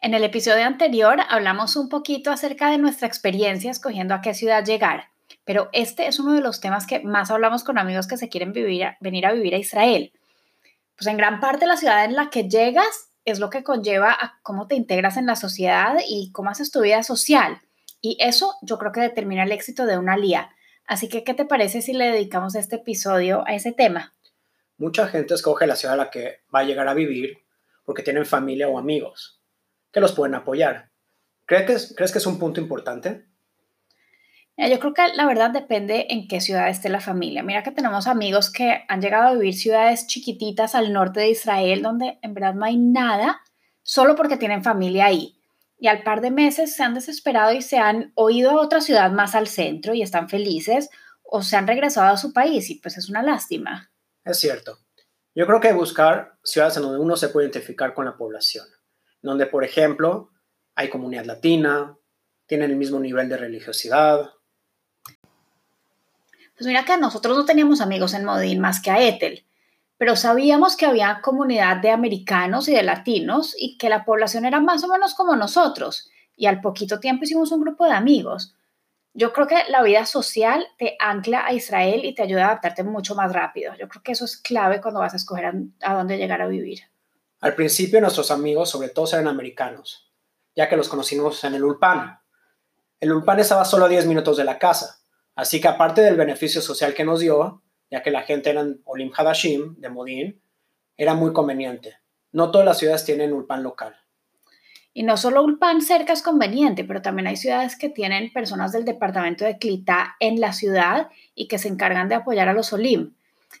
En el episodio anterior hablamos un poquito acerca de nuestra experiencia escogiendo a qué ciudad llegar, pero este es uno de los temas que más hablamos con amigos que se quieren venir a vivir a Israel. Pues en gran parte la ciudad en la que llegas es lo que conlleva a cómo te integras en la sociedad y cómo haces tu vida social. Y eso yo creo que determina el éxito de una lía. Así que, ¿qué te parece si le dedicamos este episodio a ese tema? Mucha gente escoge la ciudad a la que va a llegar a vivir porque tienen familia o amigos que los pueden apoyar. ¿Crees que es, ¿crees que es un punto importante? Yo creo que la verdad depende en qué ciudad esté la familia. Mira que tenemos amigos que han llegado a vivir ciudades chiquititas al norte de Israel donde en verdad no hay nada, solo porque tienen familia ahí. Y al par de meses se han desesperado y se han oído a otra ciudad más al centro y están felices o se han regresado a su país y pues es una lástima. Es cierto. Yo creo que buscar ciudades en donde uno se puede identificar con la población donde, por ejemplo, hay comunidad latina, tienen el mismo nivel de religiosidad. Pues mira que nosotros no teníamos amigos en Modín más que a Ethel, pero sabíamos que había comunidad de americanos y de latinos y que la población era más o menos como nosotros. Y al poquito tiempo hicimos un grupo de amigos. Yo creo que la vida social te ancla a Israel y te ayuda a adaptarte mucho más rápido. Yo creo que eso es clave cuando vas a escoger a, a dónde llegar a vivir. Al principio nuestros amigos sobre todo eran americanos, ya que los conocimos en el Ulpan. El Ulpan estaba solo a 10 minutos de la casa, así que aparte del beneficio social que nos dio, ya que la gente eran Olim Hadashim de Modín, era muy conveniente. No todas las ciudades tienen Ulpan local. Y no solo Ulpan cerca es conveniente, pero también hay ciudades que tienen personas del departamento de Clita en la ciudad y que se encargan de apoyar a los Olim.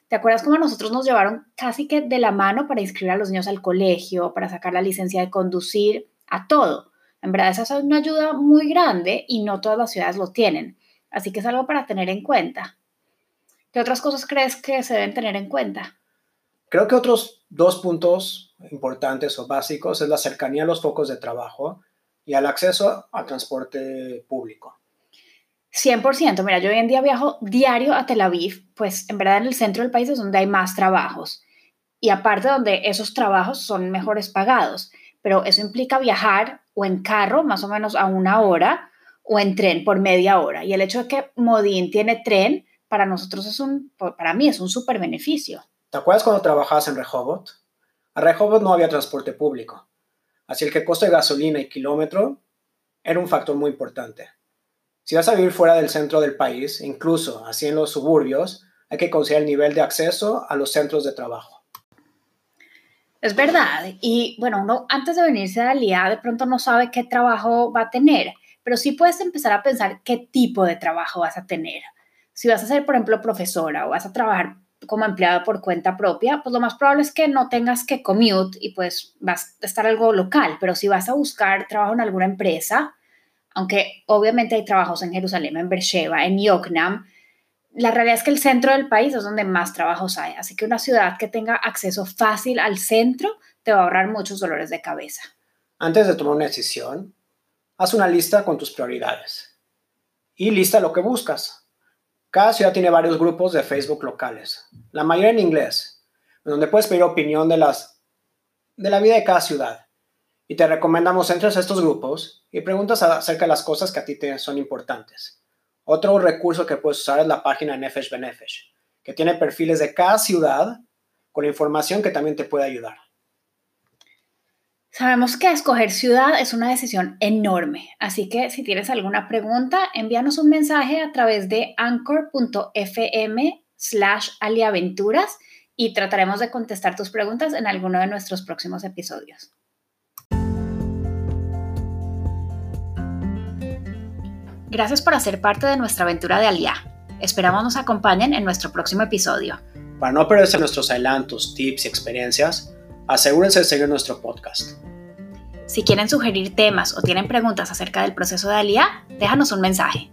¿Te acuerdas cómo nosotros nos llevaron casi que de la mano para inscribir a los niños al colegio, para sacar la licencia de conducir, a todo? En verdad, esa es una ayuda muy grande y no todas las ciudades lo tienen. Así que es algo para tener en cuenta. ¿Qué otras cosas crees que se deben tener en cuenta? Creo que otros dos puntos importantes o básicos es la cercanía a los focos de trabajo y al acceso al transporte público. 100%. Mira, yo hoy en día viajo diario a Tel Aviv, pues en verdad en el centro del país es donde hay más trabajos. Y aparte donde esos trabajos son mejores pagados. Pero eso implica viajar o en carro más o menos a una hora o en tren por media hora. Y el hecho de que Modín tiene tren, para nosotros es un, para mí es un súper beneficio. ¿Te acuerdas cuando trabajabas en Rehoboth? A Rehoboth no había transporte público. Así el que coste de gasolina y kilómetro era un factor muy importante. Si vas a vivir fuera del centro del país, incluso así en los suburbios, hay que considerar el nivel de acceso a los centros de trabajo. Es verdad. Y bueno, uno antes de venirse a la de pronto no sabe qué trabajo va a tener, pero sí puedes empezar a pensar qué tipo de trabajo vas a tener. Si vas a ser, por ejemplo, profesora o vas a trabajar como empleada por cuenta propia, pues lo más probable es que no tengas que commute y pues vas a estar algo local, pero si vas a buscar trabajo en alguna empresa, aunque obviamente hay trabajos en Jerusalén, en Beersheba, en Yoknam, la realidad es que el centro del país es donde más trabajos hay, así que una ciudad que tenga acceso fácil al centro te va a ahorrar muchos dolores de cabeza. Antes de tomar una decisión, haz una lista con tus prioridades y lista lo que buscas. Cada ciudad tiene varios grupos de Facebook locales, la mayoría en inglés, donde puedes pedir opinión de, las, de la vida de cada ciudad y te recomendamos entres a estos grupos y preguntas acerca de las cosas que a ti te son importantes. Otro recurso que puedes usar es la página Nefesh Benefesh, que tiene perfiles de cada ciudad con información que también te puede ayudar. Sabemos que escoger ciudad es una decisión enorme, así que si tienes alguna pregunta, envíanos un mensaje a través de anchor.fm slash aliaventuras y trataremos de contestar tus preguntas en alguno de nuestros próximos episodios. Gracias por hacer parte de nuestra aventura de Aliá. Esperamos nos acompañen en nuestro próximo episodio. Para no perderse nuestros adelantos, tips y experiencias, asegúrense de seguir nuestro podcast. Si quieren sugerir temas o tienen preguntas acerca del proceso de ALIA, déjanos un mensaje.